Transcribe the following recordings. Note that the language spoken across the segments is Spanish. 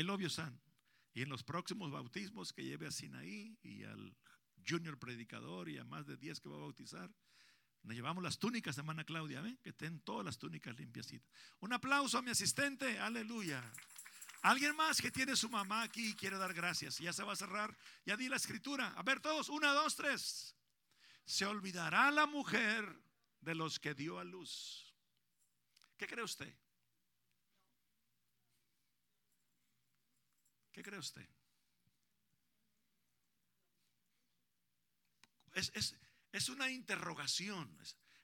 I love you. Y en los próximos bautismos que lleve a Sinaí y al junior predicador y a más de 10 que va a bautizar, nos llevamos las túnicas, hermana Claudia, ¿ven? que estén todas las túnicas limpiacitas. Un aplauso a mi asistente, aleluya. Alguien más que tiene su mamá aquí y quiere dar gracias. Ya se va a cerrar. Ya di la escritura. A ver todos, una, dos, tres. Se olvidará la mujer de los que dio a luz. ¿Qué cree usted? ¿Qué cree usted? Es, una interrogación.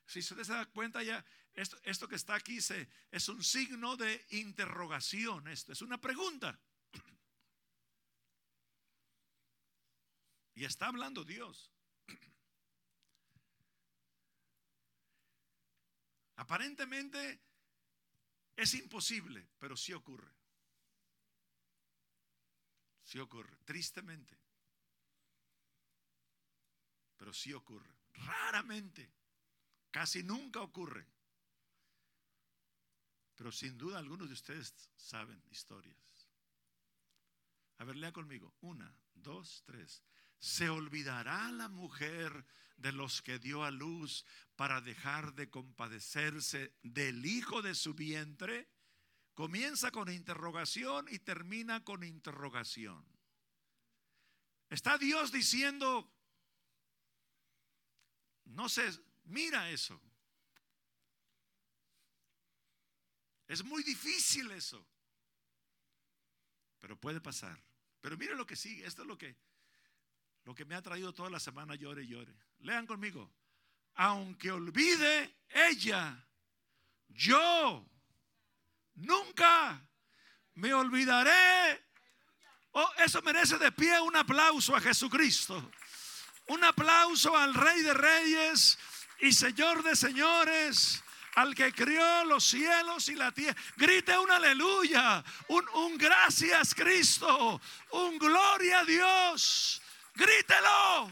Si usted se da cuenta ya, esto, esto que está aquí se, es un signo de interrogación. Esto es una pregunta. Y está hablando Dios. Aparentemente es imposible, pero sí ocurre. Sí ocurre, tristemente. Pero sí ocurre. Raramente. Casi nunca ocurre. Pero sin duda algunos de ustedes saben historias. A ver, lea conmigo. Una, dos, tres. ¿Se olvidará la mujer de los que dio a luz para dejar de compadecerse del hijo de su vientre? Comienza con interrogación y termina con interrogación. Está Dios diciendo, no sé, mira eso. Es muy difícil eso. Pero puede pasar. Pero mire lo que sigue. Esto es lo que, lo que me ha traído toda la semana llore y llore. Lean conmigo. Aunque olvide ella, yo nunca me olvidaré. Oh, eso merece de pie un aplauso a Jesucristo. Un aplauso al Rey de Reyes y Señor de Señores, al que crió los cielos y la tierra. Grite un aleluya, un, un gracias Cristo, un gloria a Dios. Grítelo.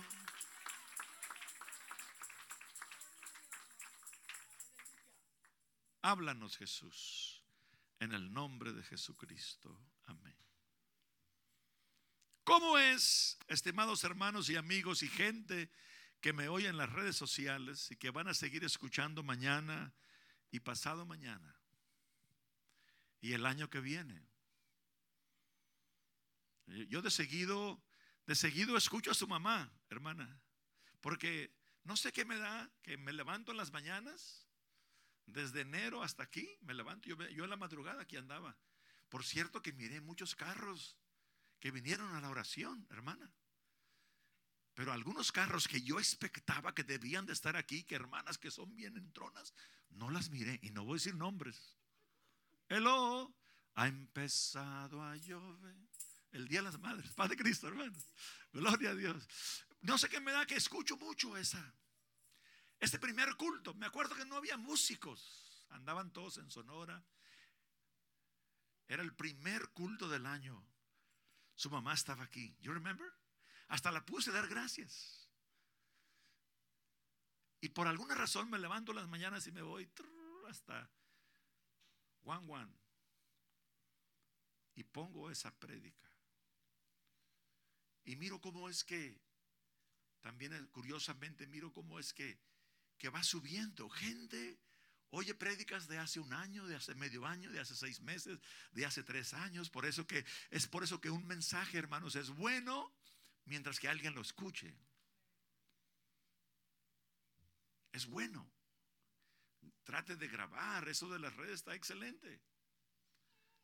Háblanos Jesús, en el nombre de Jesucristo. Amén. ¿Cómo es, estimados hermanos y amigos y gente que me oye en las redes sociales y que van a seguir escuchando mañana y pasado mañana y el año que viene? Yo de seguido, de seguido escucho a su mamá, hermana, porque no sé qué me da, que me levanto en las mañanas, desde enero hasta aquí, me levanto, yo, en la madrugada aquí andaba. Por cierto que miré muchos carros que vinieron a la oración, hermana. Pero algunos carros que yo expectaba que debían de estar aquí, que hermanas que son bien entronas, no las miré y no voy a decir nombres. Hello, ha empezado a llover. El Día de las Madres, Padre Cristo, hermano. Gloria a Dios. No sé qué me da que escucho mucho esa. Este primer culto, me acuerdo que no había músicos, andaban todos en Sonora. Era el primer culto del año. Su mamá estaba aquí. You remember? Hasta la puse a dar gracias. Y por alguna razón me levanto las mañanas y me voy hasta Juan Juan. Y pongo esa prédica. Y miro cómo es que, también curiosamente miro cómo es que, que va subiendo gente Oye prédicas de hace un año, de hace medio año, de hace seis meses, de hace tres años. Por eso que es por eso que un mensaje, hermanos, es bueno mientras que alguien lo escuche. Es bueno. Trate de grabar. Eso de las redes está excelente.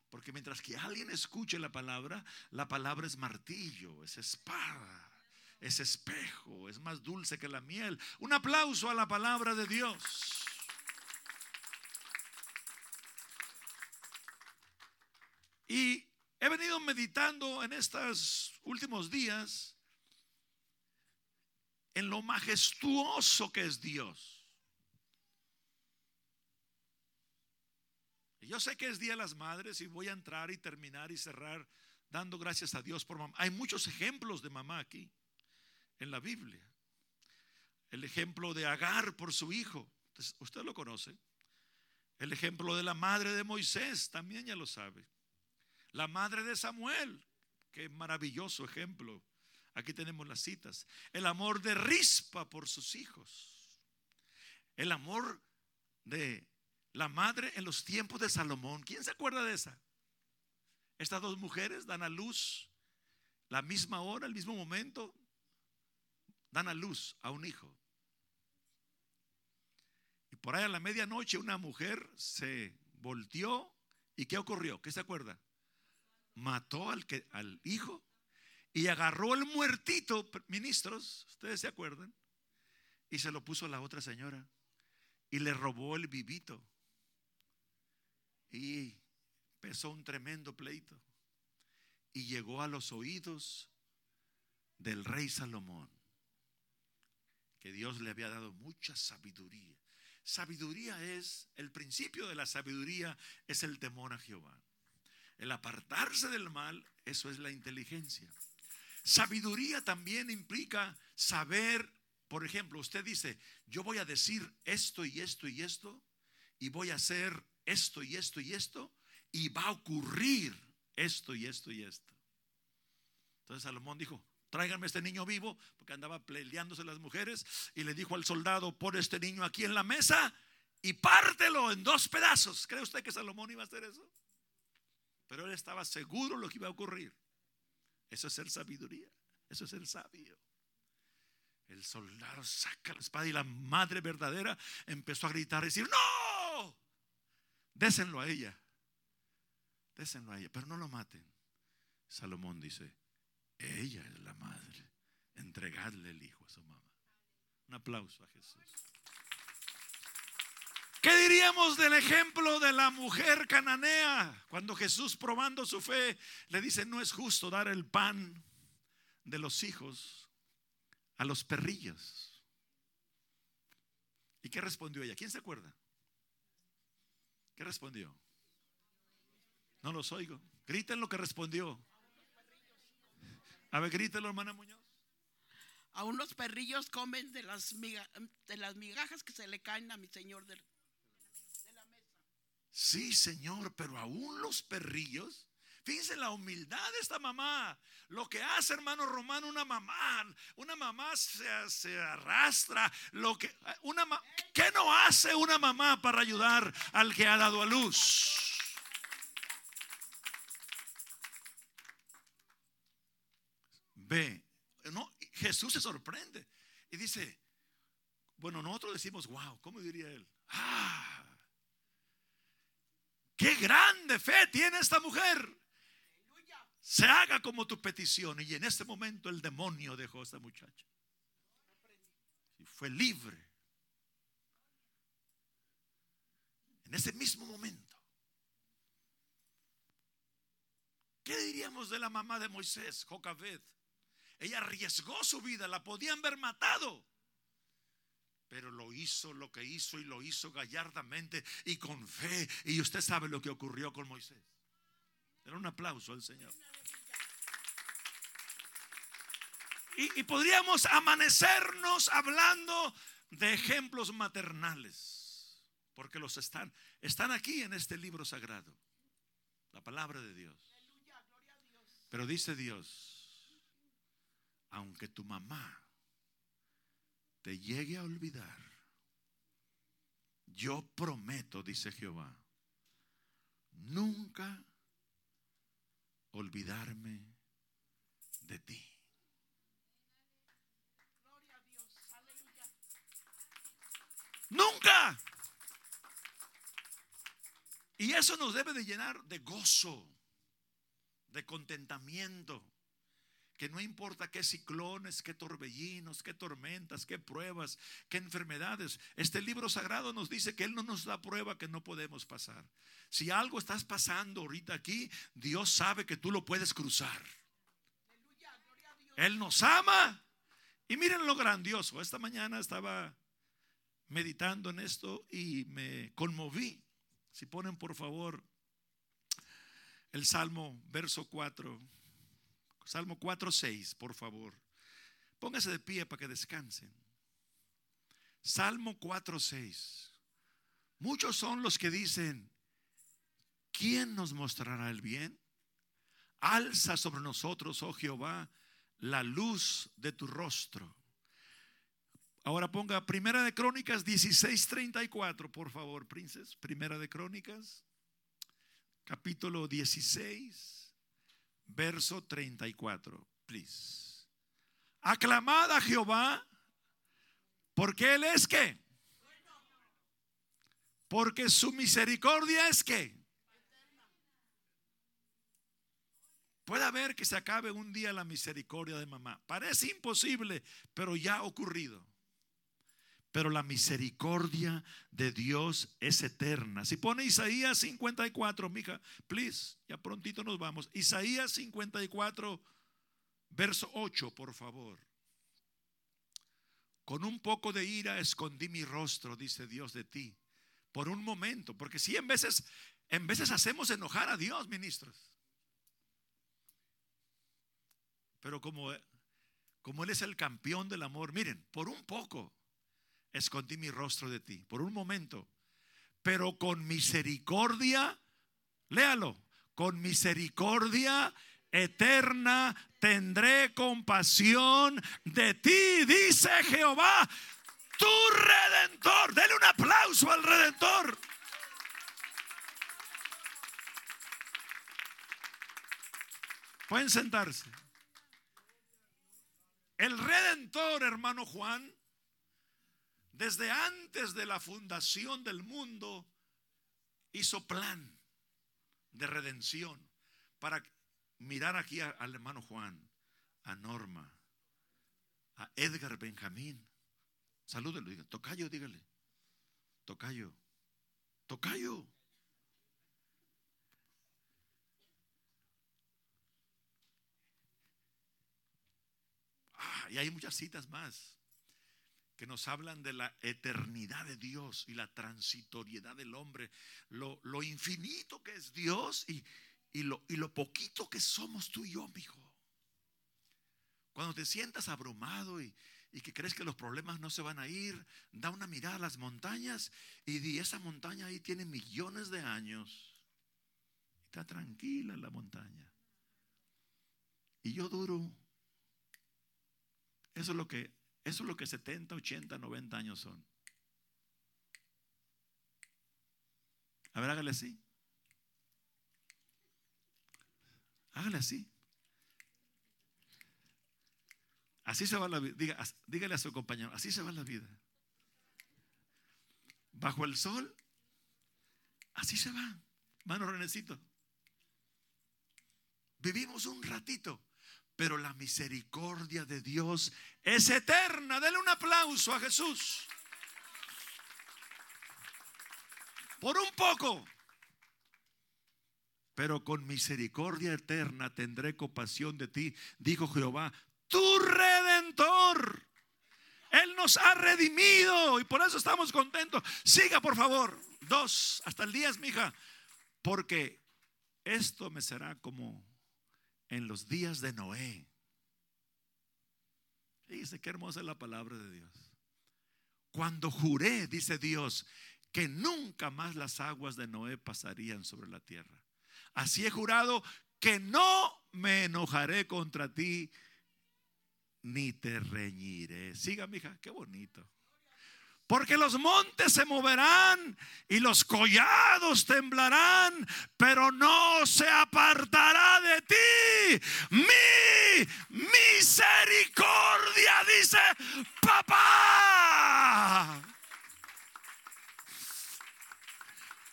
Porque mientras que alguien escuche la palabra, la palabra es martillo, es espada, es espejo, es más dulce que la miel. Un aplauso a la palabra de Dios. Y he venido meditando en estos últimos días en lo majestuoso que es Dios. yo sé que es Día de las Madres y voy a entrar y terminar y cerrar dando gracias a Dios por mamá. Hay muchos ejemplos de mamá aquí en la Biblia. El ejemplo de Agar por su hijo, usted lo conoce. El ejemplo de la madre de Moisés, también ya lo sabe. La madre de Samuel, qué maravilloso ejemplo. Aquí tenemos las citas. El amor de Rispa por sus hijos. El amor de la madre en los tiempos de Salomón. ¿Quién se acuerda de esa? Estas dos mujeres dan a luz la misma hora, el mismo momento, dan a luz a un hijo. Y por ahí a la medianoche una mujer se volteó y ¿qué ocurrió? ¿Qué se acuerda? Mató al, que, al hijo y agarró el muertito, ministros, ustedes se acuerdan, y se lo puso a la otra señora y le robó el vivito. Y empezó un tremendo pleito. Y llegó a los oídos del rey Salomón, que Dios le había dado mucha sabiduría. Sabiduría es, el principio de la sabiduría es el temor a Jehová. El apartarse del mal, eso es la inteligencia. Sabiduría también implica saber, por ejemplo, usted dice, yo voy a decir esto y esto y esto, y voy a hacer esto y esto y esto, y va a ocurrir esto y esto y esto. Entonces Salomón dijo, tráiganme este niño vivo, porque andaba peleándose las mujeres, y le dijo al soldado, pon este niño aquí en la mesa y pártelo en dos pedazos. ¿Cree usted que Salomón iba a hacer eso? Pero él estaba seguro lo que iba a ocurrir. Eso es ser sabiduría. Eso es el sabio. El soldado saca la espada y la madre verdadera empezó a gritar y decir, no, désenlo a ella. Désenlo a ella, pero no lo maten. Salomón dice, ella es la madre. Entregadle el hijo a su mamá. Un aplauso a Jesús. ¿Qué diríamos del ejemplo de la mujer cananea? Cuando Jesús, probando su fe, le dice, no es justo dar el pan de los hijos a los perrillos. ¿Y qué respondió ella? ¿Quién se acuerda? ¿Qué respondió? No los oigo. Griten lo que respondió. A ver, grítelo, hermana Muñoz. Aún los perrillos comen de las, de las migajas que se le caen a mi Señor de, la mesa. Sí, Señor, pero aún los perrillos. Fíjense la humildad de esta mamá. Lo que hace, hermano Romano, una mamá. Una mamá se, se arrastra. Lo que, una, ¿Qué no hace una mamá para ayudar al que ha dado a luz? Ve, no, Jesús se sorprende y dice, bueno, nosotros decimos, wow, ¿cómo diría él? Ah, qué grande fe tiene esta mujer. Se haga como tu petición. Y en este momento el demonio dejó a esta muchacha. Y fue libre. En ese mismo momento. ¿Qué diríamos de la mamá de Moisés, Jocabed? Ella arriesgó su vida, la podían haber matado. Pero lo hizo lo que hizo y lo hizo gallardamente y con fe. Y usted sabe lo que ocurrió con Moisés. Era un aplauso al Señor. Y, y, podríamos amanecernos hablando de ejemplos maternales. Porque los están, están aquí en este libro sagrado. La palabra de Dios. Pero dice Dios aunque tu mamá te llegue a olvidar, yo prometo, dice Jehová, nunca olvidarme de ti. Nunca. Y eso nos debe de llenar de gozo, de contentamiento que no importa qué ciclones, qué torbellinos, qué tormentas, qué pruebas, qué enfermedades. Este libro sagrado nos dice que Él no nos da prueba que no podemos pasar. Si algo estás pasando ahorita aquí, Dios sabe que tú lo puedes cruzar. Él nos ama. Y miren lo grandioso. Esta mañana estaba meditando en esto y me conmoví. Si ponen por favor el Salmo, verso 4. Salmo 4.6, por favor. Póngase de pie para que descansen. Salmo 4.6. Muchos son los que dicen, ¿quién nos mostrará el bien? Alza sobre nosotros, oh Jehová, la luz de tu rostro. Ahora ponga Primera de Crónicas 16:34, por favor, princes. Primera de Crónicas, capítulo 16, verso 34, please. Aclamad a Jehová, porque Él es que. Porque su misericordia es que. Puede haber que se acabe un día la misericordia de mamá. Parece imposible, pero ya ha ocurrido. Pero la misericordia de Dios es eterna. Si pone Isaías 54, mija, please, ya prontito nos vamos. Isaías 54, verso 8, por favor. Con un poco de ira escondí mi rostro, dice Dios de ti, por un momento, porque si en veces en veces hacemos enojar a Dios, ministros. Pero como, como Él es el campeón del amor, miren, por un poco escondí mi rostro de ti, por un momento, pero con misericordia, léalo, con misericordia eterna tendré compasión de ti, dice Jehová, tu redentor. Dele un aplauso al redentor. Pueden sentarse. El redentor, hermano Juan, desde antes de la fundación del mundo, hizo plan de redención para mirar aquí al hermano Juan, a Norma, a Edgar Benjamín. Salúdelo, diga, tocayo, dígale. Tocayo, tocayo. y hay muchas citas más que nos hablan de la eternidad de Dios y la transitoriedad del hombre, lo, infinito que es Dios y, lo, y lo poquito que somos tú y yo, mi hijo. Cuando te sientas abrumado y, y que crees que los problemas no se van a ir, da una mirada a las montañas y di, esa montaña ahí tiene millones de años. Está tranquila la montaña. Y yo duro eso es lo que, eso es lo que 70, 80, 90 años son. A ver, hágale así. Hágale así. Así se va la vida. dígale a su compañero, así se va la vida. Bajo el sol, así se va. Mano Renecito. Vivimos un ratito pero la misericordia de Dios es eterna. Dele un aplauso a Jesús. Por un poco. Pero con misericordia eterna tendré compasión de ti, dijo Jehová, tu redentor. Él nos ha redimido y por eso estamos contentos. Siga, por favor. Dos, hasta el diez, mija. Porque esto me será como en los días de Noé. Dice qué hermosa es la palabra de Dios. Cuando juré, dice Dios, que nunca más las aguas de Noé pasarían sobre la tierra. Así he jurado que no me enojaré contra ti ni te reñiré. Siga, mija, qué bonito. Porque los montes se moverán y los collados temblarán, pero no se apartará de ti mi misericordia, dice papá.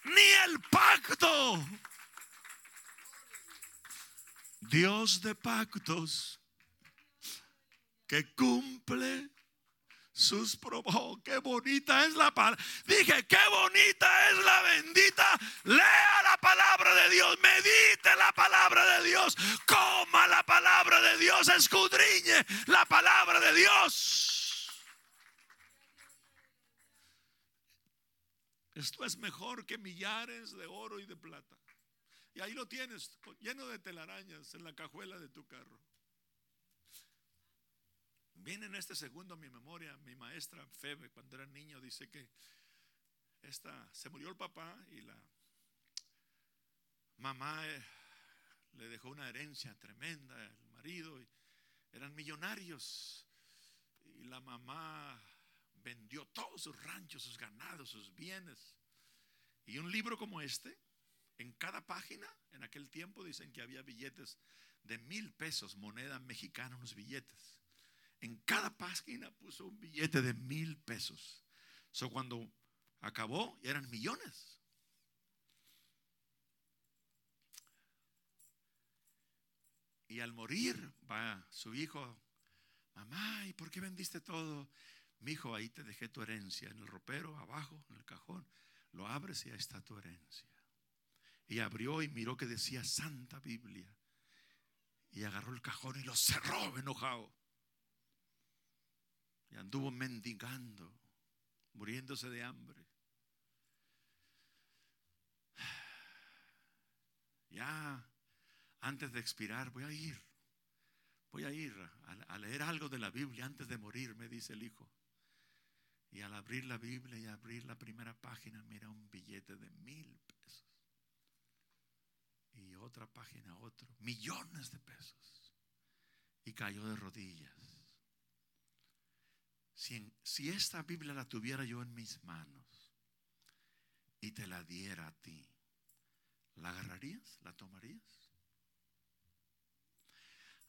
Ni el pacto. Dios de pactos que cumple sus probó. Oh, qué bonita es la palabra. Dije, qué bonita es la bendita. Lea la palabra de Dios, medite la palabra de Dios, coma la palabra de Dios, escudriñe la palabra de Dios. Esto es mejor que millares de oro y de plata. Y ahí lo tienes, lleno de telarañas en la cajuela de tu carro. Viene en este segundo a mi memoria, mi maestra Febe, cuando era niño, dice que esta, se murió el papá y la mamá eh, le dejó una herencia tremenda, el marido, eran millonarios. Y la mamá vendió todos sus ranchos, sus ganados, sus bienes. Y un libro como este, en cada página, en aquel tiempo dicen que había billetes de mil pesos, moneda mexicana, unos billetes. En cada página puso un billete de mil pesos. So cuando acabó, eran millones. Y al morir, va su hijo, mamá, ¿y por qué vendiste todo? Mi hijo, ahí te dejé tu herencia, en el ropero, abajo, en el cajón. Lo abres y ahí está tu herencia. Y abrió y miró que decía Santa Biblia. Y agarró el cajón y lo cerró enojado. Y anduvo mendigando, muriéndose de hambre. Ya antes de expirar, voy a ir. Voy a ir a, leer algo de la Biblia antes de morir, me dice el hijo. Y al abrir la Biblia y abrir la primera página, mira un billete de mil pesos. Y otra página, otro. Millones de pesos. Y cayó de rodillas. Si, esta Biblia la tuviera yo en mis manos y te la diera a ti, ¿la agarrarías? ¿La tomarías?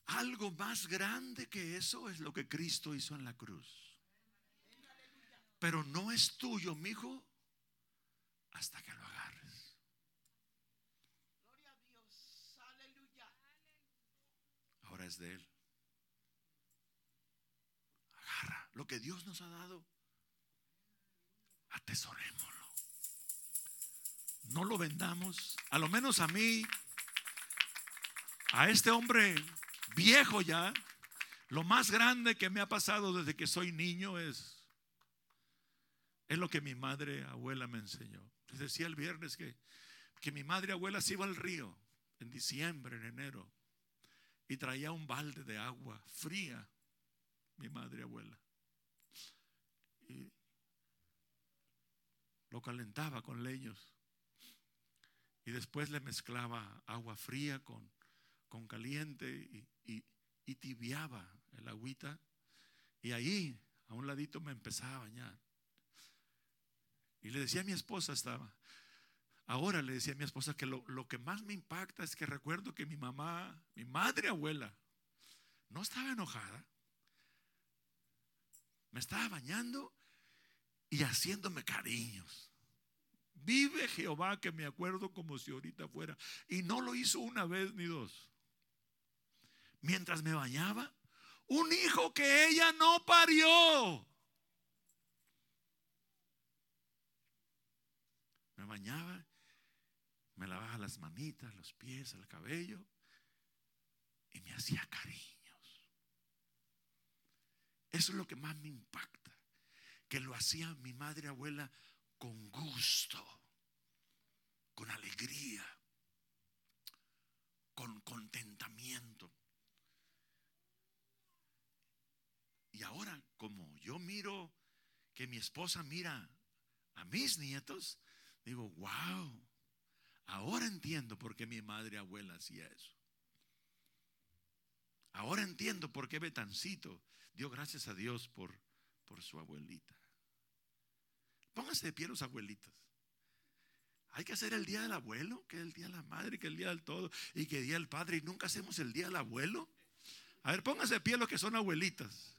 Algo más grande que eso es lo que Cristo hizo en la cruz. Pero no es tuyo, mi hijo, hasta que lo agarres. Ahora es de Él. Agarra lo que Dios nos ha dado. Atesorémoslo. No lo vendamos. A lo menos a mí, a este hombre viejo ya, lo más grande que me ha pasado desde que soy niño es, es lo que mi madre abuela me enseñó. Les decía el viernes que, que mi madre abuela se iba al río en diciembre, en enero, y traía un balde de agua fría, mi madre abuela. Y lo calentaba con leños. Y después le mezclaba agua fría con, con caliente y, y tibiaba el agüita. Y ahí, a un ladito, me empezaba a bañar. Y le decía a mi esposa, estaba, ahora le decía a mi esposa que lo, lo, que más me impacta es que recuerdo que mi mamá, mi madre abuela, no estaba enojada. Me estaba bañando y haciéndome cariños. Vive Jehová que me acuerdo como si ahorita fuera. Y no lo hizo una vez ni dos mientras me bañaba? Un hijo que ella no parió. Me bañaba, me lavaba las manitas, los pies, el cabello y me hacía cariños. Eso es lo que más me impacta, que lo hacía mi madre abuela con gusto, con alegría, con contentamiento. Y ahora, como yo miro que mi esposa mira a mis nietos, digo, wow, ahora entiendo por qué mi madre abuela hacía eso. Ahora entiendo por qué Betancito dio gracias a Dios por, por su abuelita. Pónganse de pie los abuelitos. Hay que hacer el día del abuelo, que el día de la madre, que el día del todo, y que el día del padre, y nunca hacemos el día del abuelo. A ver, pónganse de pie los que son abuelitas.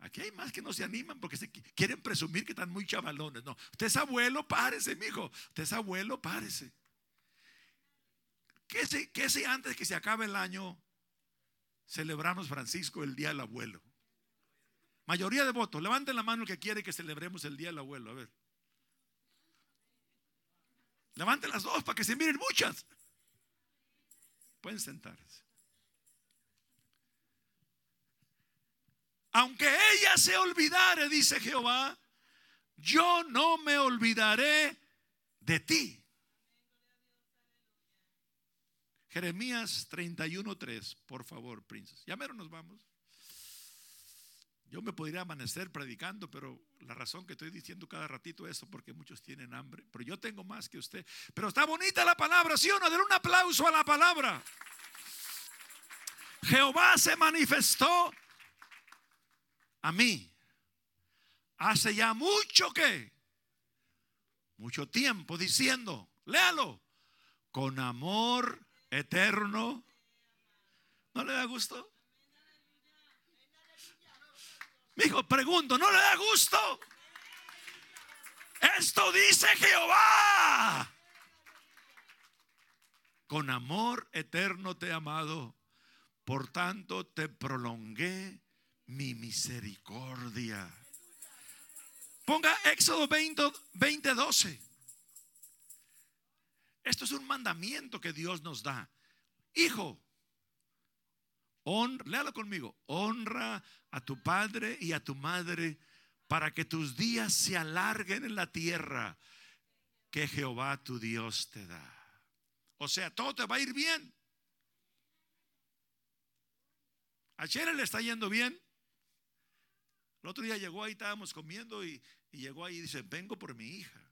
Aquí hay más que no se animan porque se quieren presumir que están muy chavalones. No, usted es abuelo, párese, mijo. Usted es abuelo, párese. ¿Qué si, qué si antes que se acabe el año celebramos, Francisco, el Día del Abuelo? Mayoría de votos. Levanten la mano el que quiere que celebremos el Día del Abuelo. A ver. Levanten las dos para que se miren muchas. Pueden sentarse. Aunque ella se olvidare, dice Jehová, yo no me olvidaré de ti. Jeremías 31:3, por favor, princesa. Ya mero nos vamos. Yo me podría amanecer predicando, pero la razón que estoy diciendo cada ratito es porque muchos tienen hambre. Pero yo tengo más que usted. Pero está bonita la palabra, ¿sí o no? Denle un aplauso a la palabra. Jehová se manifestó a mí. Hace ya mucho que, mucho tiempo diciendo, léalo, con amor eterno. ¿No le da gusto? Mi hijo, pregunto, ¿no le da gusto? Esto dice Jehová. Con amor eterno te he amado, por tanto te prolongué mi misericordia. Ponga Éxodo 20, 20 12. Esto es un mandamiento que Dios nos da. Hijo, honra, léalo conmigo, honra a tu padre y a tu madre para que tus días se alarguen en la tierra que Jehová tu Dios te da. O sea, todo te va a ir bien. A Chere le está yendo bien. El otro día llegó ahí, estábamos comiendo y, y llegó ahí y dice, vengo por mi hija.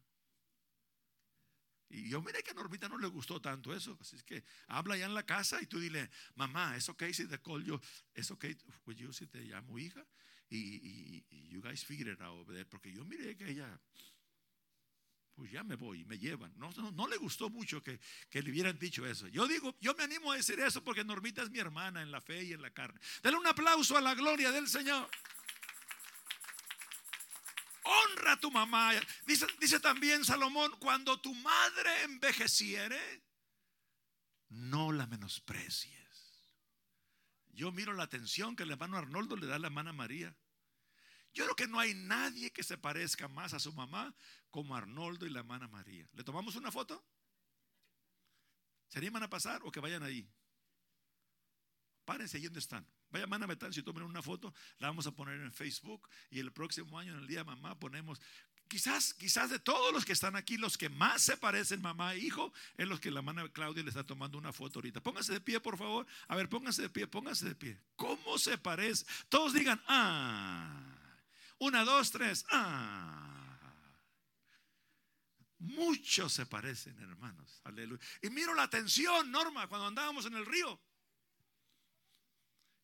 Y yo miré que a Normita no le gustó tanto eso. Así es que habla ya en la casa y tú dile, mamá, ¿es ok si te call yo? ¿Es ok with you si te llamo hija? Y, y, y, you guys figure it out Porque yo miré que ella, pues ya me voy, me llevan. No, no, no le gustó mucho que, que, le hubieran dicho eso. Yo digo, yo me animo a decir eso porque Normita es mi hermana en la fe y en la carne. Dale un aplauso a la gloria del Señor honra a tu mamá. Dice, también Salomón, cuando tu madre envejeciere, no la menosprecies. Yo miro la atención que el hermano Arnoldo le da a la hermana María. Yo creo que no hay nadie que se parezca más a su mamá como Arnoldo y la hermana María. ¿Le tomamos una foto? ¿Se animan a pasar o que vayan ahí? Párense ahí donde están. Vaya a Betán, si tomen una foto, la vamos a poner en Facebook y el próximo año, en el día de mamá, ponemos. Quizás, quizás de todos los que están aquí, los que más se parecen mamá e hijo, es los que la hermana Claudia le está tomando una foto ahorita. Pónganse de pie, por favor. A ver, pónganse de pie, pónganse de pie. ¿Cómo se parece? Todos digan, ah. Una, dos, tres, ah. Muchos se parecen, hermanos. Aleluya. Y miro la atención, Norma, cuando andábamos en el río.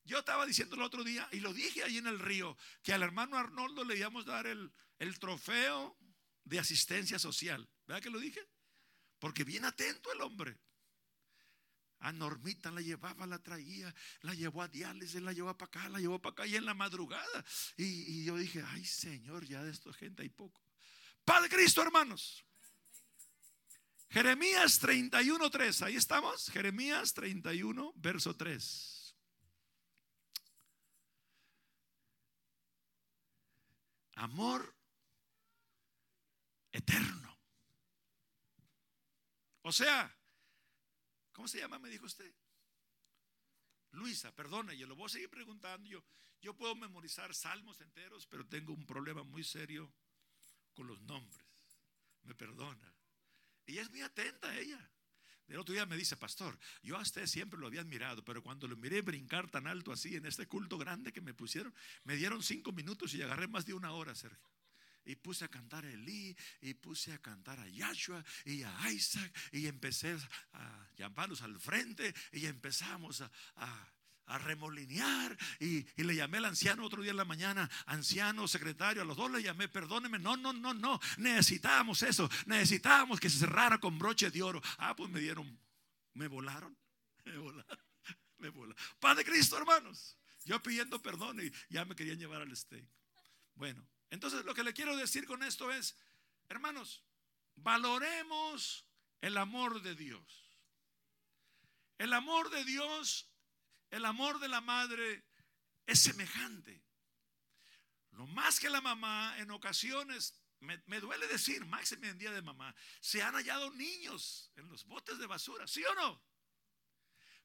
Yo estaba diciendo el otro día, y lo dije ahí en el río, que al hermano Arnoldo le íbamos a dar el, el trofeo de asistencia social. ¿Verdad que lo dije? Porque bien atento el hombre. A Normita la llevaba, la traía, la llevó a diálisis, la llevó para acá, la llevó para acá y en la madrugada. Y, y yo dije, ay Señor, ya de esta gente hay poco. Padre Cristo, hermanos. Jeremías 31, 3. Ahí estamos. Jeremías 31, verso 3. Amor eterno. O sea, ¿cómo se llama? Me dijo usted. Luisa, perdone, yo lo voy a seguir preguntando. Yo, yo puedo memorizar salmos enteros, pero tengo un problema muy serio con los nombres. Me perdona. Y es muy atenta ella. El otro día me dice, pastor, yo a usted siempre lo había admirado, pero cuando lo miré brincar tan alto así en este culto grande que me pusieron, me dieron cinco minutos y agarré más de una hora, Sergio. Y puse a cantar a Elí, y puse a cantar a Yahshua y a Isaac, y empecé a llamarlos al frente, y empezamos a, a a remolinear. Y, le llamé al anciano otro día en la mañana, anciano, secretario, a los dos le llamé, perdóneme, no, no, no, no, necesitábamos eso, necesitábamos que se cerrara con broche de oro. Ah, pues me dieron, me volaron, me volaron, me volaron. Padre Cristo, hermanos, yo pidiendo perdón y ya me querían llevar al steak. Bueno, entonces lo que le quiero decir con esto es, hermanos, valoremos el amor de Dios. El amor de Dios el amor de la madre es semejante. Lo más que la mamá, en ocasiones, me, duele decir, máximo en día de mamá, se han hallado niños en los botes de basura, ¿sí o no?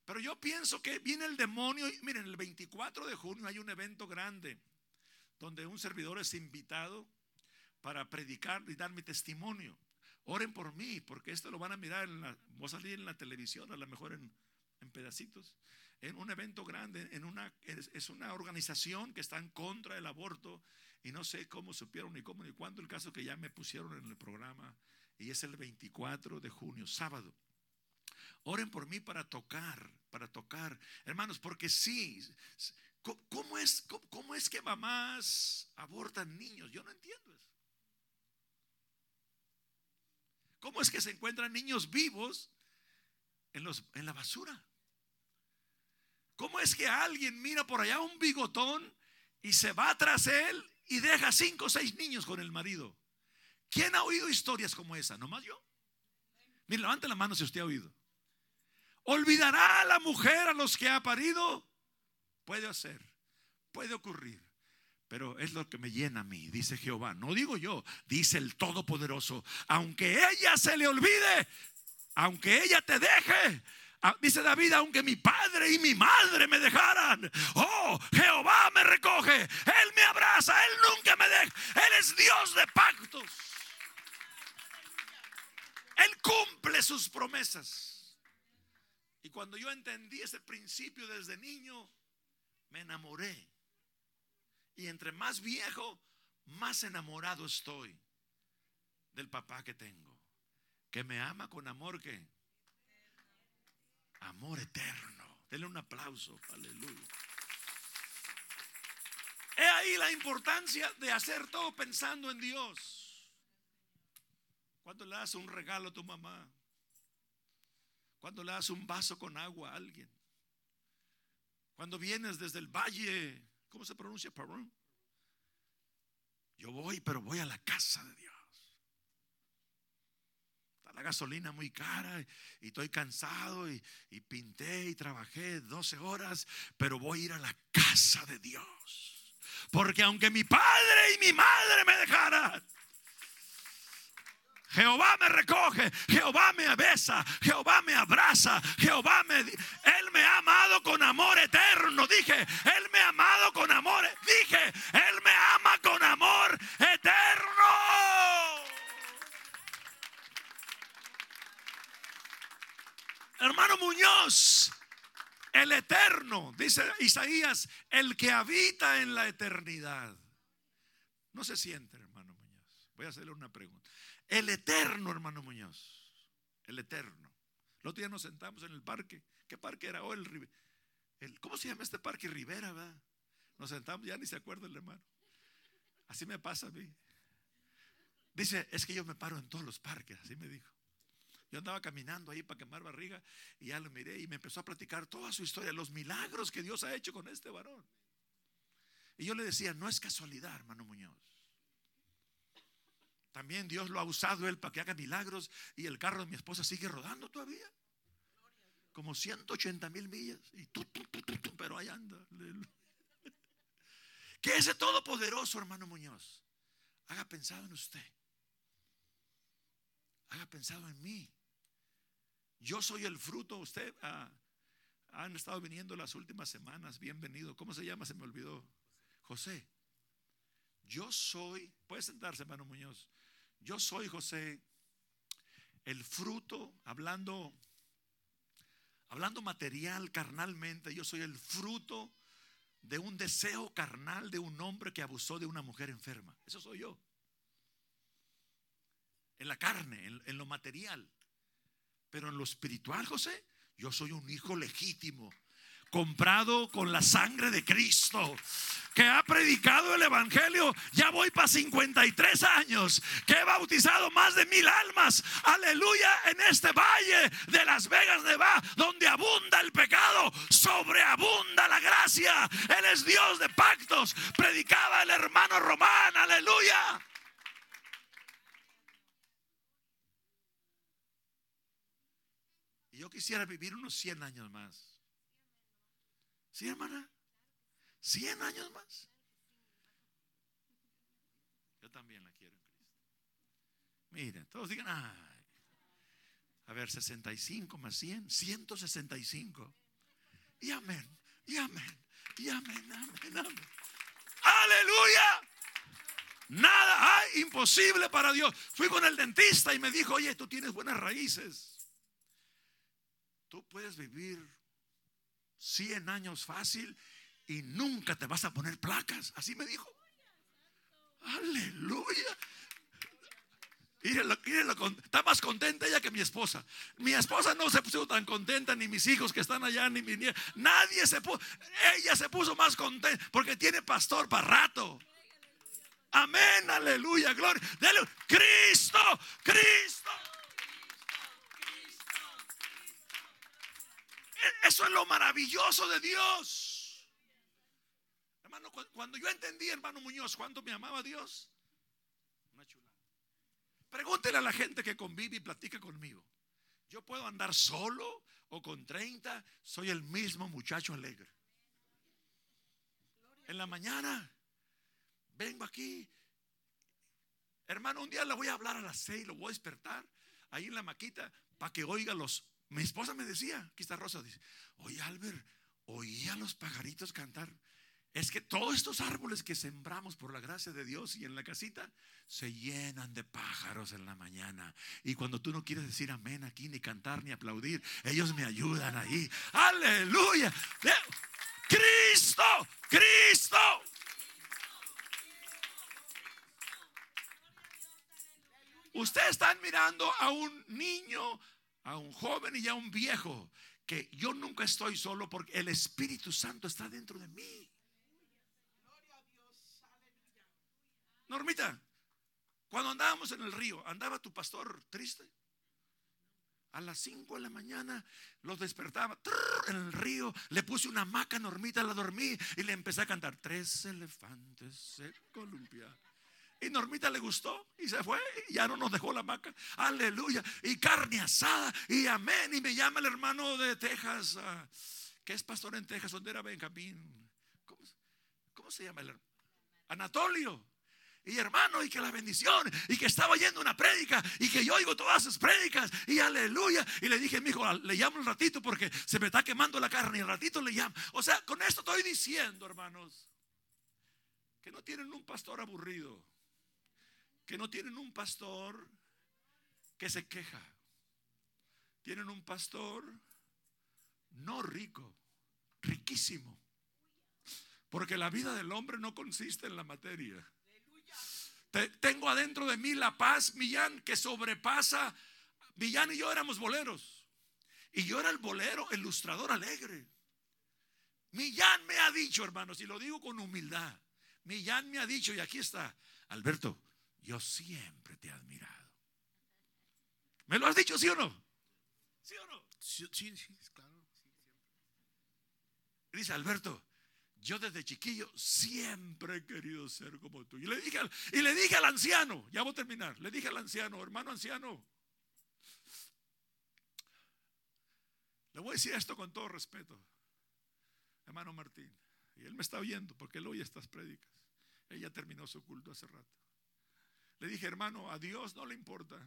Pero yo pienso que viene el demonio. Y, miren, el 24 de junio hay un evento grande donde un servidor es invitado para predicar y dar mi testimonio. Oren por mí, porque esto lo van a mirar, en la, voy a salir en la televisión, a lo mejor en en pedacitos, en un evento grande, es una organización que está en contra del aborto y no sé cómo supieron ni cómo ni cuándo, el caso que ya me pusieron en el programa y es el 24 de junio, sábado. Oren por mí para tocar, para tocar. Hermanos, porque sí, ¿cómo es, cómo, es que mamás abortan niños? Yo no entiendo eso. ¿Cómo es que se encuentran niños vivos en, los, en la basura? ¿Cómo es que alguien mira por allá un bigotón y se va tras él y deja cinco o seis niños con el marido? ¿Quién ha oído historias como esa? ¿Nomás yo? Mire, levante la mano si usted ha oído. ¿Olvidará a la mujer a los que ha parido? Puede hacer, puede ocurrir. Pero es lo que me llena a mí, dice Jehová. No digo yo, dice el Todopoderoso. Aunque ella se le olvide, aunque ella te deje, Dice David, aunque mi padre y mi madre me dejaran, oh, Jehová me recoge, Él me abraza, Él nunca me deja, Él es Dios de pactos. Él cumple sus promesas. Y cuando yo entendí ese principio desde niño, me enamoré. Y entre más viejo, más enamorado estoy del papá que tengo. Que me ama con amor que... Amor eterno. Denle un aplauso. Aleluya. He ahí la importancia de hacer todo pensando en Dios. Cuando le das un regalo a tu mamá. Cuando le das un vaso con agua a alguien. Cuando vienes desde el valle, ¿cómo se pronuncia? Yo voy, pero voy a la casa de Dios. La gasolina muy cara y, estoy cansado y, y, pinté y trabajé 12 horas, pero voy a ir a la casa de Dios. Porque aunque mi padre y mi madre me dejaran, Jehová me recoge, Jehová me besa, Jehová me abraza, Jehová me... Él me ha amado con amor eterno, dije, Él me ha amado con amor, dije, Él me Hermano Muñoz, el eterno, dice Isaías, el que habita en la eternidad. No se siente, hermano Muñoz. Voy a hacerle una pregunta. El eterno, hermano Muñoz. El eterno. El otro día nos sentamos en el parque. ¿Qué parque era? Oh, el, el, ¿Cómo se llama este parque? Rivera, ¿verdad? Nos sentamos, ya ni se acuerda el hermano. Así me pasa a mí. Dice, es que yo me paro en todos los parques, así me dijo. Yo andaba caminando ahí para quemar barriga y ya lo miré y me empezó a platicar toda su historia, los milagros que Dios ha hecho con este varón. Y yo le decía, no es casualidad, hermano Muñoz. También Dios lo ha usado él para que haga milagros y el carro de mi esposa sigue rodando todavía. Como 180 mil millas. Y pero ahí anda. Que ese todopoderoso, hermano Muñoz, haga pensado en usted. Haga pensado en mí. Yo soy el fruto. Usted ah, han estado viniendo las últimas semanas. Bienvenido. ¿Cómo se llama? Se me olvidó. José. Yo soy, puede sentarse, hermano Muñoz. Yo soy José, el fruto, hablando, hablando material, carnalmente, yo soy el fruto de un deseo carnal de un hombre que abusó de una mujer enferma. Eso soy yo. En la carne, en, en lo material. Pero en lo espiritual, José, yo soy un hijo legítimo comprado con la sangre de Cristo que ha predicado el Evangelio, ya voy para 53 años, que he bautizado más de mil almas, aleluya, en este valle de Las Vegas, Nevada, donde abunda el pecado, sobreabunda la gracia, Él es Dios de pactos, predicaba el hermano Román, aleluya. Y yo quisiera vivir unos 100 años más. ¿Sí, hermana? ¿Cien años más? Yo también la quiero en Cristo. Miren, todos digan, ay. A ver, 65 más 100, 165. Y amén, y amén, y amén, amén, amén. Aleluya. Nada hay imposible para Dios. Fui con el dentista y me dijo, oye, tú tienes buenas raíces. Tú puedes vivir 100 años fácil y nunca te vas a poner placas. Así me dijo. Aleluya. está más contenta ella que mi esposa. Mi esposa no se puso tan contenta, ni mis hijos que están allá, ni mi nieta. Nadie se puso. Ella se puso más contenta porque tiene pastor para rato. Amén, aleluya, gloria. Dele, Cristo, Cristo. Eso es lo maravilloso de Dios. Hermano, cuando yo entendí, hermano Muñoz, cuánto me amaba Dios, una. Pregúntele a la gente que convive y platica conmigo. Yo puedo andar solo o con 30, soy el mismo muchacho alegre. En la mañana vengo aquí. Hermano, un día le voy a hablar a las seis, lo voy a despertar ahí en la maquita para que oiga los. Mi esposa me decía, aquí está Rosa, dice, oye Albert, oía a los pajaritos cantar. Es que todos estos árboles que sembramos por la gracia de Dios y en la casita se llenan de pájaros en la mañana. Y cuando tú no quieres decir amén aquí, ni cantar, ni aplaudir, ellos me ayudan ahí. Aleluya. Cristo, Cristo. Ustedes están mirando a un niño, a un joven y a un viejo, que yo nunca estoy solo porque el Espíritu Santo está dentro de mí. Normita, cuando andábamos en el río, ¿andaba tu pastor triste? A las 5 de la mañana los despertaba en el río, le puse una maca Normita, la dormí y le empecé a cantar. Tres elefantes se columpiaron. Y Normita le gustó y se fue y ya no nos dejó la maca. Aleluya. Y carne asada y amén. Y me llama el hermano de Texas, ah, que es pastor en Texas, donde era Benjamín. ¿Cómo, se llama el hermano? Anatolio. Y hermano, y que la bendición, y que estaba yendo una prédica, y que yo oigo todas sus prédicas, y aleluya. Y le dije, mi hijo, le llamo un ratito porque se me está quemando la carne, y el ratito le llamo. O sea, con esto estoy diciendo, hermanos, que no tienen un pastor aburrido que no tienen un pastor que se queja. Tienen un pastor no rico, riquísimo. Porque la vida del hombre no consiste en la materia. tengo adentro de mí la paz, Millán, que sobrepasa. Millán y yo éramos boleros. Y yo era el bolero, el ilustrador alegre. Millán me ha dicho, hermanos, y lo digo con humildad. Millán me ha dicho, y aquí está, Alberto, yo siempre te he admirado. ¿Me lo has dicho, sí o no? ¿Sí o no? Sí, sí, claro. dice Alberto, yo desde chiquillo siempre he querido ser como tú. Y le dije al, y le dije al anciano, ya voy a terminar, le dije al anciano, hermano anciano, le voy a decir esto con todo respeto, hermano Martín, y él me está oyendo porque él oye estas prédicas. Ella terminó su culto hace rato. Le dije, hermano, a Dios no le importa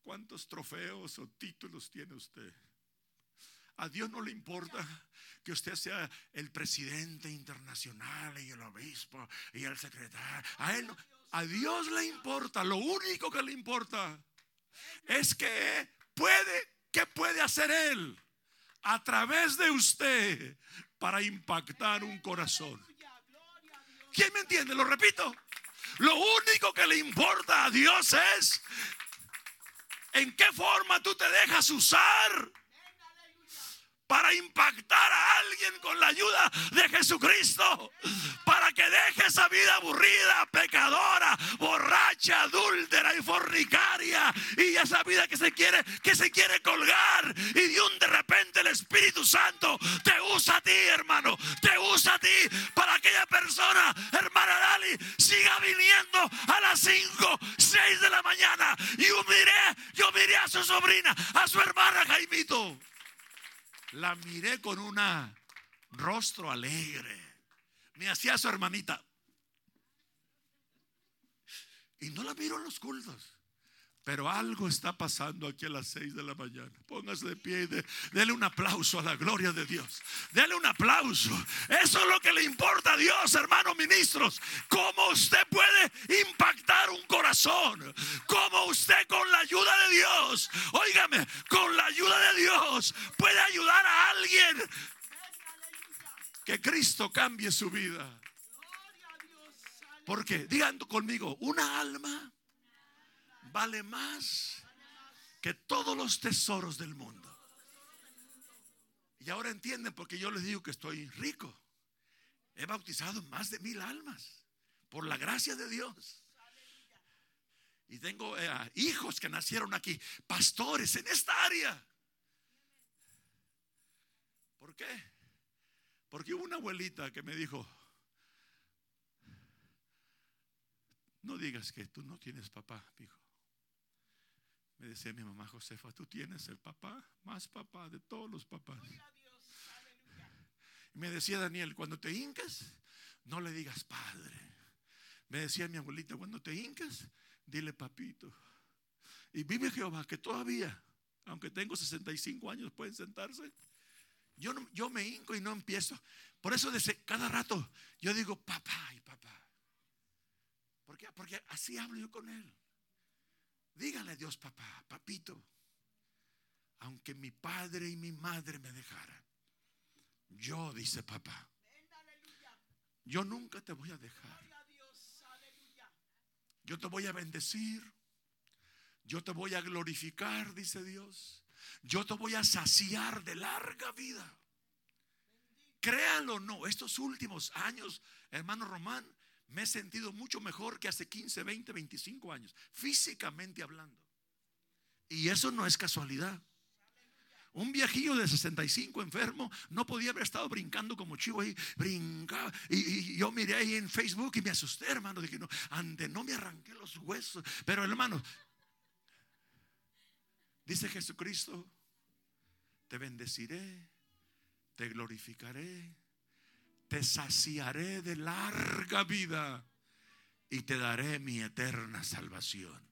cuántos trofeos o títulos tiene usted. A Dios no le importa que usted sea el presidente internacional y el obispo y el secretario. A él a Dios le importa. Lo único que le importa es que puede, ¿qué puede hacer él a través de usted para impactar un corazón? ¿Quién me entiende? Lo repito. Lo único que le importa a Dios es en qué forma tú te dejas usar para impactar a alguien con la ayuda de Jesucristo, para que deje esa vida aburrida, pecadora, borracha, adúltera y fornicaria y esa vida que se quiere que se quiere colgar y de un de repente el Espíritu Santo te usa a ti, hermano, te usa a ti para que aquella persona, hermana Dali, siga viniendo a las 5, 6 de la mañana y yo miré, yo miré a su sobrina, a su hermana Jaimito la miré con un rostro alegre. Me hacía su hermanita. Y no la miro en los cultos. Pero algo está pasando aquí a las seis de la mañana. Póngase de pie y dele un aplauso a la gloria de Dios. Dele un aplauso. Eso es lo que le importa a Dios, hermanos ministros. Cómo usted puede impactar un corazón. Cómo usted con la ayuda de Dios, óigame, con la ayuda de Dios puede ayudar a alguien que Cristo cambie su vida. Porque, digan conmigo, una alma vale más que todos los tesoros del mundo. Y ahora entienden porque yo les digo que estoy rico. He bautizado más de mil almas por la gracia de Dios. Y tengo eh, hijos que nacieron aquí, pastores en esta área. ¿Por qué? Porque hubo una abuelita que me dijo, no digas que tú no tienes papá, hijo. Me decía mi mamá Josefa, tú tienes el papá, más papá de todos los papás. Me decía Daniel, cuando te hincas, no le digas padre. Me decía mi abuelita, cuando te hincas, dile papito. Y vive Jehová que todavía, aunque tengo 65 años, pueden sentarse. Yo, no, yo me hinco y no empiezo. Por eso desde cada rato yo digo papá y papá. ¿Por qué? Porque así hablo yo con él. Dígale a Dios, papá, papito, aunque mi padre y mi madre me dejaran, yo, dice papá, yo nunca te voy a dejar. Yo te voy a bendecir. Yo te voy a glorificar, dice Dios. Yo te voy a saciar de larga vida. Créanlo o no, estos últimos años, hermano Román, me he sentido mucho mejor que hace 15, 20, 25 años, físicamente hablando. Y eso no es casualidad. Un viejillo de 65 enfermo no podía haber estado brincando como chivo ahí, brincaba. Y, yo miré ahí en Facebook y me asusté, hermano. Dije, no, ante no me arranqué los huesos. Pero hermano, dice Jesucristo, te bendeciré, te glorificaré, te saciaré de larga vida y te daré mi eterna salvación.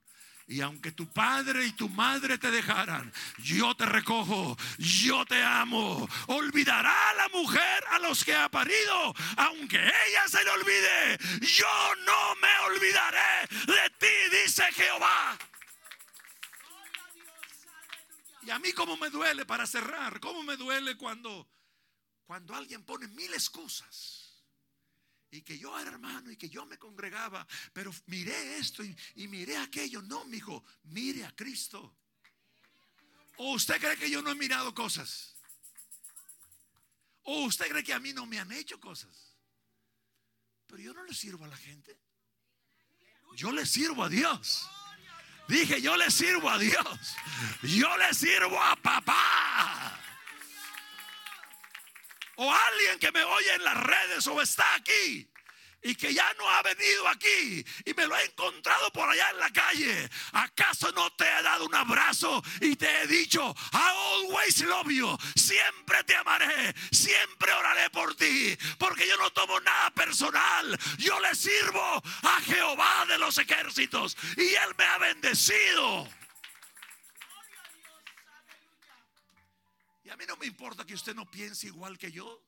Y aunque tu padre y tu madre te dejaran, yo te recojo, yo te amo. Olvidará la mujer a los que ha parido, aunque ella se le olvide. Yo no me olvidaré de ti, dice Jehová. Y a mí como me duele para cerrar, cómo me duele cuando cuando alguien pone mil excusas y que yo era hermano y que yo me congregaba, pero miré esto y, miré aquello. No, mi hijo, mire a Cristo. ¿O usted cree que yo no he mirado cosas? ¿O usted cree que a mí no me han hecho cosas? Pero yo no le sirvo a la gente. Yo le sirvo a Dios. Dije, yo le sirvo a Dios. Yo le sirvo a papá o alguien que me oye en las redes o está aquí y que ya no ha venido aquí y me lo ha encontrado por allá en la calle, ¿acaso no te he dado un abrazo y te he dicho, I always love you, siempre te amaré, siempre oraré por ti, porque yo no tomo nada personal, yo le sirvo a Jehová de los ejércitos y Él me ha bendecido. A mí no me importa que usted no piense igual que yo.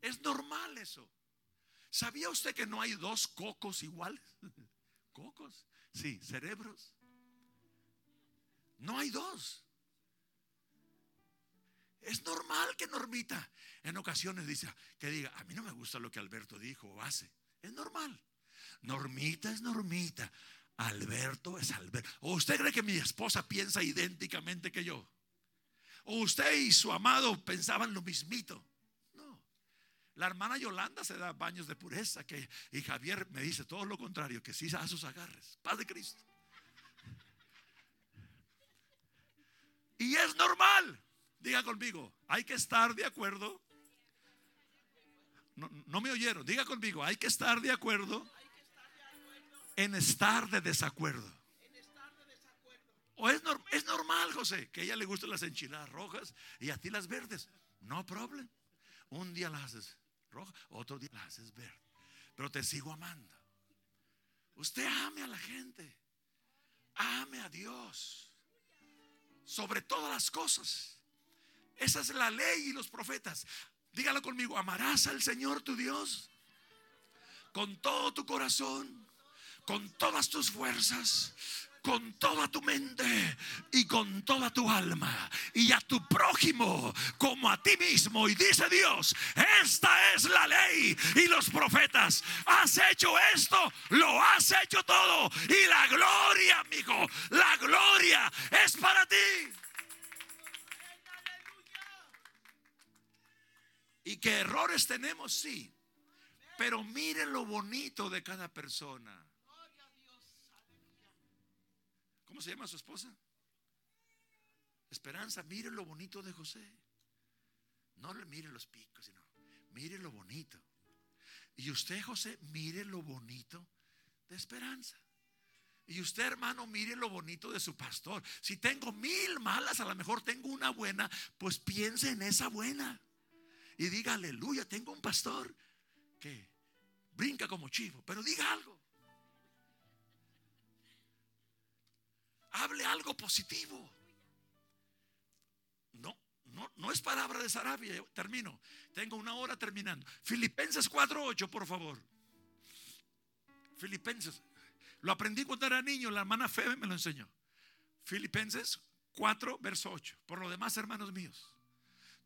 Es normal eso. ¿Sabía usted que no hay dos cocos iguales? ¿Cocos? Sí, cerebros. No hay dos. Es normal que Normita en ocasiones dice que diga, a mí no me gusta lo que Alberto dijo o hace. Es normal. Normita es Normita. Alberto es Alberto. ¿O usted cree que mi esposa piensa idénticamente que yo? O usted y su amado pensaban lo mismito. No. La hermana Yolanda se da baños de pureza, que, y Javier me dice todo lo contrario, que sí a sus agarres. Paz de Cristo. Y es normal. Diga conmigo, hay que estar de acuerdo. No, no, me oyeron. Diga conmigo, hay que estar de acuerdo en estar de desacuerdo. O es, normal, José, que a ella le gustan las enchiladas rojas y a ti las verdes. No problem. Un día las haces rojas, otro día las haces verde. Pero te sigo amando. Usted ame a la gente. Ame a Dios. Sobre todas las cosas. Esa es la ley y los profetas. Dígalo conmigo. Amarás al Señor tu Dios con todo tu corazón, con todas tus fuerzas con toda tu mente y con toda tu alma y a tu prójimo como a ti mismo. Y dice Dios, esta es la ley y los profetas. Has hecho esto, lo has hecho todo. Y la gloria, amigo, la gloria es para ti. Y que errores tenemos, sí. Pero miren lo bonito de cada persona. ¿Cómo se llama su esposa? Esperanza, mire lo bonito de José. No le mire los picos, sino mire lo bonito. Y usted, José, mire lo bonito de esperanza. Y usted, hermano, mire lo bonito de su pastor. Si tengo mil malas, a lo mejor tengo una buena, pues piense en esa buena. Y diga, aleluya, tengo un pastor que brinca como chivo, pero diga algo. Hable algo positivo. No, no, no es palabra de Sarabia. Termino. Tengo una hora terminando. Filipenses 4:8, por favor. Filipenses. Lo aprendí cuando era niño. La hermana Febe me lo enseñó. Filipenses 4, verso 8. Por lo demás, hermanos míos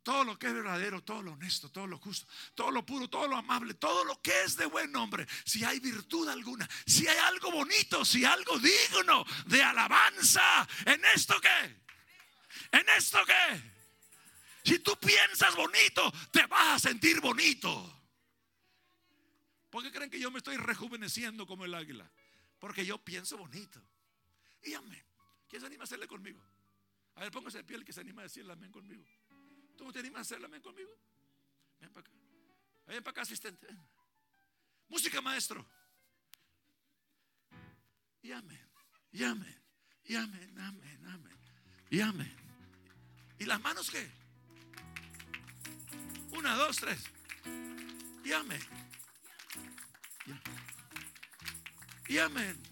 todo lo que es verdadero, todo lo honesto, todo lo justo, todo lo puro, todo lo amable, todo lo que es de buen nombre, si hay virtud alguna, si hay algo bonito, si hay algo digno de alabanza, ¿en esto qué? ¿En esto qué? Si tú piensas bonito, te vas a sentir bonito. ¿Por qué creen que yo me estoy rejuveneciendo como el águila? Porque yo pienso bonito. Y amén. ¿Quién se anima a hacerle conmigo? A ver, póngase de pie el que se anima a decirle amén conmigo. ¿Tú no te animas a hacerlo amén conmigo? Ven para acá. Ven para acá, asistente. Música, maestro. Y amén. Y amén. Y amén. Amén. Amén. Y amén. ¿Y las manos qué? Una, dos, tres. Y amén. Y amén.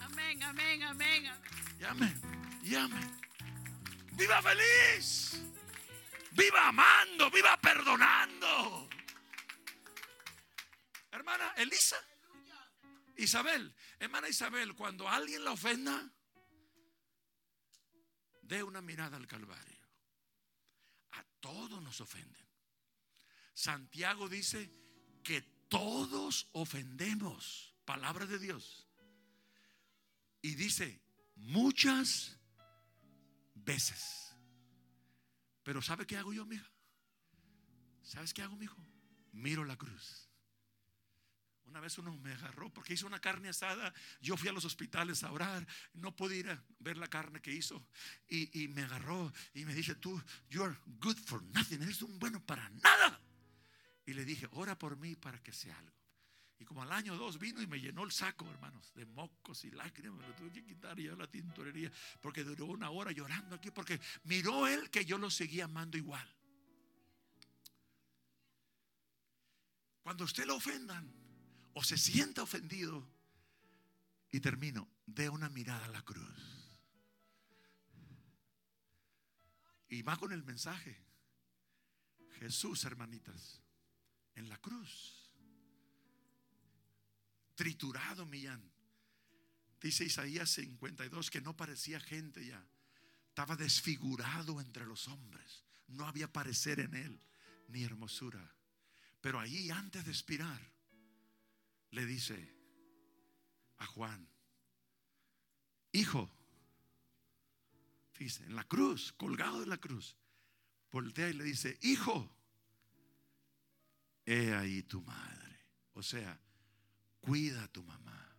Amén, amén, amén. Y amén. Y amén. ¡Viva feliz! Viva amando, viva perdonando. Hermana Elisa, Isabel, hermana Isabel, cuando alguien la ofenda, dé una mirada al Calvario. A todos nos ofenden. Santiago dice que todos ofendemos. Palabra de Dios. Y dice muchas veces. Pero ¿sabe qué hago yo, mija? ¿Sabes qué hago, mijo? Miro la cruz. Una vez uno me agarró porque hizo una carne asada. Yo fui a los hospitales a orar. No pude ir a ver la carne que hizo. Y, me agarró y me dice, tú, you are good for nothing. Eres un bueno para nada. Y le dije, ora por mí para que sea algo. Y como al año dos vino y me llenó el saco, hermanos, de mocos y lágrimas. Me lo tuve que quitar ya la tintorería porque duró una hora llorando aquí porque miró él que yo lo seguía amando igual. Cuando usted lo ofendan o se sienta ofendido, y termino, dé una mirada a la cruz. Y va con el mensaje. Jesús, hermanitas, en la cruz triturado, Millán. Dice Isaías 52 que no parecía gente ya. Estaba desfigurado entre los hombres. No había parecer en él ni hermosura. Pero ahí antes de expirar, le dice a Juan, hijo, fíjese, en la cruz, colgado de la cruz, voltea y le dice, hijo, he ahí tu madre. O sea, cuida a tu mamá.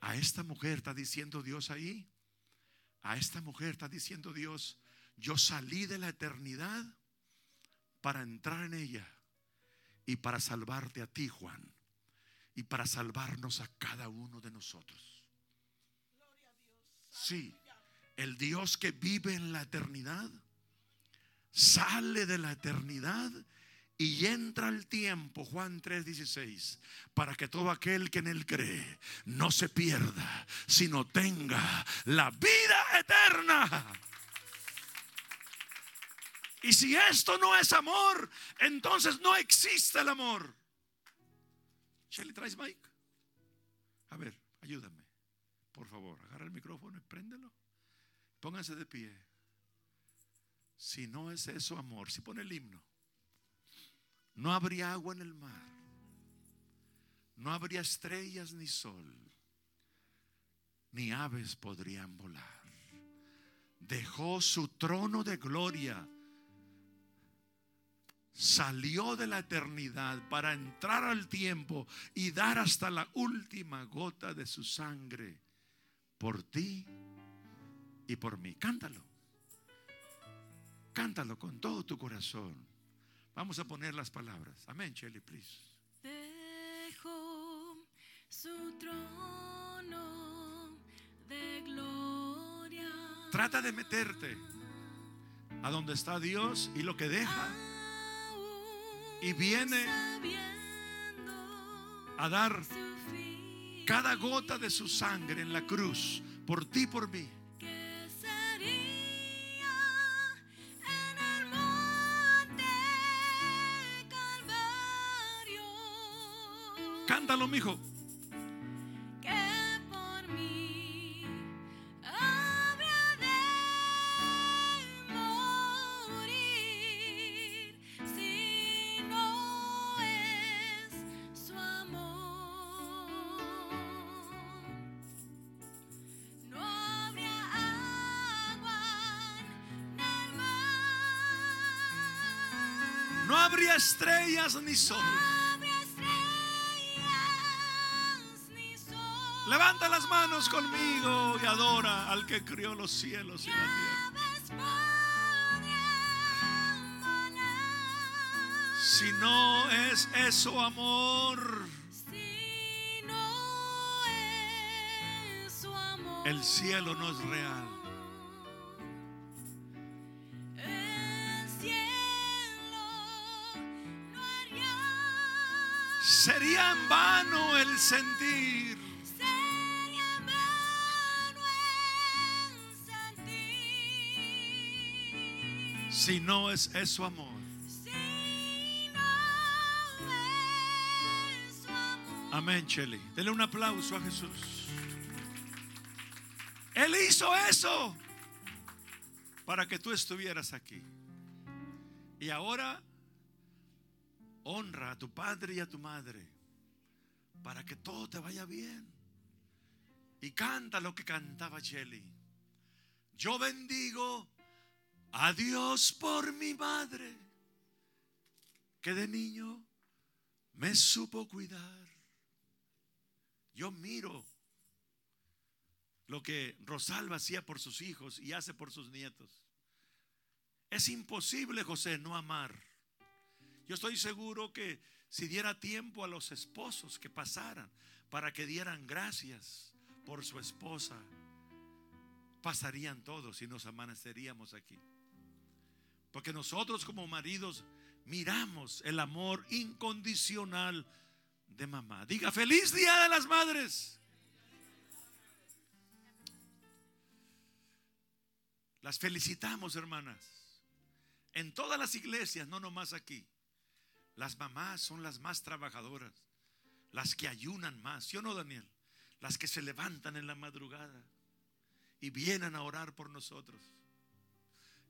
A esta mujer está diciendo Dios ahí. A esta mujer está diciendo Dios, yo salí de la eternidad para entrar en ella y para salvarte a ti, Juan, y para salvarnos a cada uno de nosotros. Sí, el Dios que vive en la eternidad sale de la eternidad y entra el tiempo, Juan 3:16, para que todo aquel que en él cree no se pierda, sino tenga la vida eterna. Y si esto no es amor, entonces no existe el amor. Shelly, ¿traes Mike? A ver, ayúdame. por favor, agarra el micrófono y préndelo. Pónganse de pie. Si no es eso amor, si pone el himno, no habría agua en el mar, no habría estrellas ni sol, ni aves podrían volar. Dejó su trono de gloria, salió de la eternidad para entrar al tiempo y dar hasta la última gota de su sangre por ti y por mí. Cántalo. Cántalo con todo tu corazón. Vamos a poner las palabras. Amén, Shelly, please. Dejó su trono de gloria. Trata de meterte a donde está Dios y lo que deja y viene a dar cada gota de su sangre en la cruz por ti y por mí. No habría estrellas ni sol. Adora al que crió los cielos y la tierra. Si no es eso amor, Si no es su amor. el cielo no es real. Sería en vano el sentir. Si no es eso amor. Amén, Cheli. Dele un aplauso a Jesús. Él hizo eso para que tú estuvieras aquí. Y ahora honra a tu padre y a tu madre para que todo te vaya bien. Y canta lo que cantaba Cheli. Yo bendigo a Dios por mi madre, que de niño me supo cuidar. Yo miro lo que Rosalba hacía por sus hijos y hace por sus nietos. Es imposible, José, no amar. Yo estoy seguro que si diera tiempo a los esposos que pasaran para que dieran gracias por su esposa, pasarían todos y nos amaneceríamos aquí. Porque nosotros como maridos miramos el amor incondicional de mamá. Diga, feliz día de las madres. Las felicitamos, hermanas. En todas las iglesias, no nomás aquí. Las mamás son las más trabajadoras, las que ayunan más. ¿Sí o no, Daniel? Las que se levantan en la madrugada y vienen a orar por nosotros.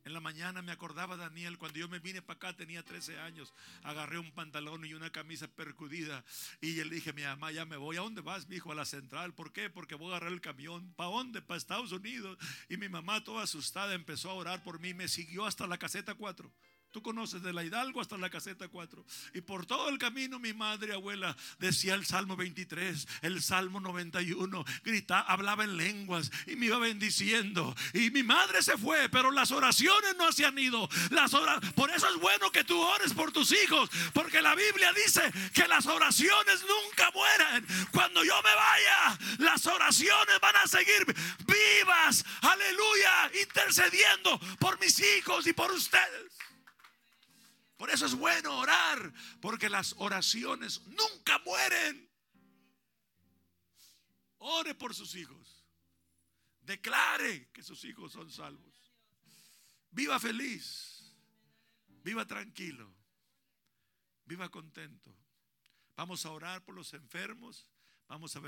En la mañana me acordaba Daniel, cuando yo me vine para acá tenía 13 años, agarré un pantalón y una camisa percudida y le dije mi mamá, ya me voy, ¿a dónde vas, mi hijo? A la central, ¿por qué? Porque voy a agarrar el camión, ¿para dónde? Para Estados Unidos. Y mi mamá toda asustada empezó a orar por mí, me siguió hasta la caseta 4. Tú conoces de la Hidalgo hasta la caseta 4. Y por todo el camino mi madre abuela decía el Salmo 23, el Salmo 91, gritaba, hablaba en lenguas y me iba bendiciendo. Y mi madre se fue, pero las oraciones no se han ido. Las por eso es bueno que tú ores por tus hijos, porque la Biblia dice que las oraciones nunca mueren. Cuando yo me vaya, las oraciones van a seguir vivas. Aleluya, intercediendo por mis hijos y por ustedes. Por eso es bueno orar, porque las oraciones nunca mueren. Ore por sus hijos. Declare que sus hijos son salvos. Viva feliz. Viva tranquilo. Viva contento. Vamos a orar por los enfermos. Vamos a venir.